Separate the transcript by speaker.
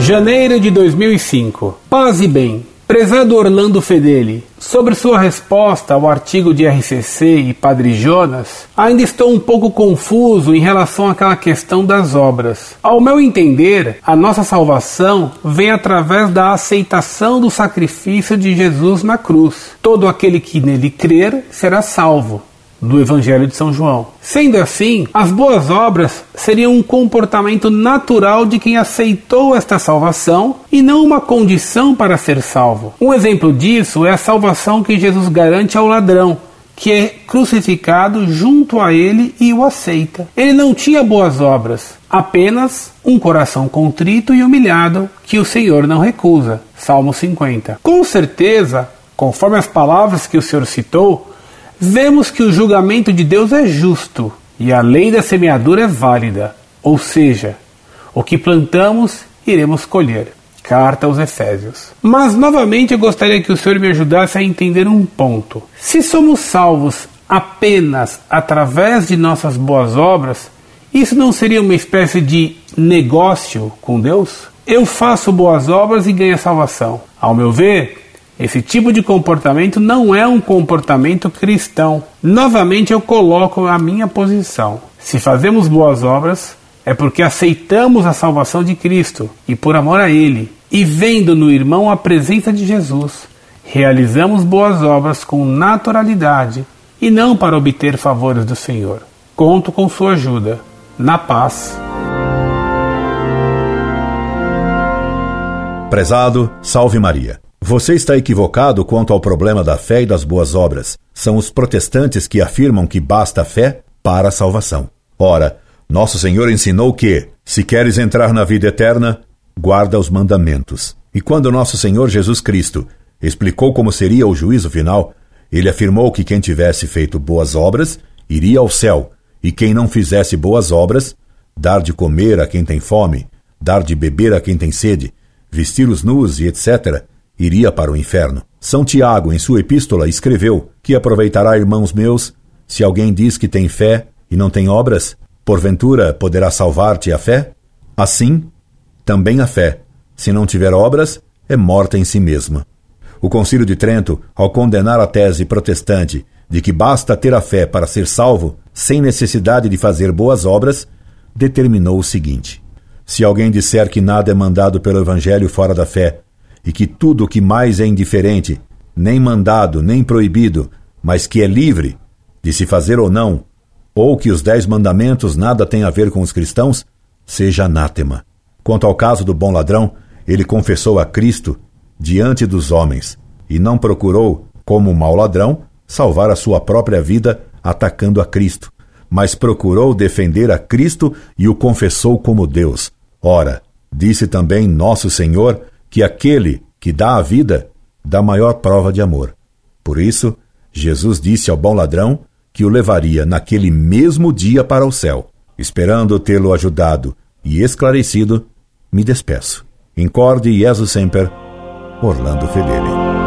Speaker 1: Janeiro de 2005. Paz e bem. Prezado Orlando Fedeli, sobre sua resposta ao artigo de RCC e Padre Jonas, ainda estou um pouco confuso em relação àquela questão das obras. Ao meu entender, a nossa salvação vem através da aceitação do sacrifício de Jesus na cruz. Todo aquele que nele crer será salvo do Evangelho de São João. Sendo assim, as boas obras seriam um comportamento natural de quem aceitou esta salvação e não uma condição para ser salvo. Um exemplo disso é a salvação que Jesus garante ao ladrão, que é crucificado junto a ele e o aceita. Ele não tinha boas obras, apenas um coração contrito e humilhado que o Senhor não recusa. Salmo 50. Com certeza, conforme as palavras que o Senhor citou, vemos que o julgamento de Deus é justo e a lei da semeadura é válida, ou seja, o que plantamos iremos colher. Carta aos Efésios. Mas novamente eu gostaria que o Senhor me ajudasse a entender um ponto. Se somos salvos apenas através de nossas boas obras, isso não seria uma espécie de negócio com Deus? Eu faço boas obras e ganho a salvação. Ao meu ver, esse tipo de comportamento não é um comportamento cristão. Novamente eu coloco a minha posição. Se fazemos boas obras, é porque aceitamos a salvação de Cristo e por amor a Ele, e vendo no irmão a presença de Jesus, realizamos boas obras com naturalidade e não para obter favores do Senhor. Conto com sua ajuda. Na paz.
Speaker 2: Prezado, salve Maria. Você está equivocado quanto ao problema da fé e das boas obras. São os protestantes que afirmam que basta a fé para a salvação. Ora, nosso Senhor ensinou que, se queres entrar na vida eterna, guarda os mandamentos. E quando nosso Senhor Jesus Cristo explicou como seria o juízo final, ele afirmou que quem tivesse feito boas obras iria ao céu, e quem não fizesse boas obras, dar de comer a quem tem fome, dar de beber a quem tem sede, vestir os nus e etc., iria para o inferno. São Tiago, em sua epístola, escreveu: Que aproveitará, irmãos meus, se alguém diz que tem fé e não tem obras? Porventura poderá salvar-te a fé? Assim, também a fé, se não tiver obras, é morta em si mesma. O Concílio de Trento, ao condenar a tese protestante de que basta ter a fé para ser salvo, sem necessidade de fazer boas obras, determinou o seguinte: Se alguém disser que nada é mandado pelo Evangelho fora da fé, e que tudo o que mais é indiferente, nem mandado, nem proibido, mas que é livre de se fazer ou não, ou que os dez mandamentos nada têm a ver com os cristãos, seja anátema. Quanto ao caso do bom ladrão, ele confessou a Cristo diante dos homens e não procurou, como um mau ladrão, salvar a sua própria vida atacando a Cristo, mas procurou defender a Cristo e o confessou como Deus. Ora, disse também nosso Senhor que aquele que dá a vida dá maior prova de amor. Por isso, Jesus disse ao bom ladrão que o levaria naquele mesmo dia para o céu. Esperando tê-lo ajudado e esclarecido, me despeço. Incorde Jesus Semper, Orlando Fedeli.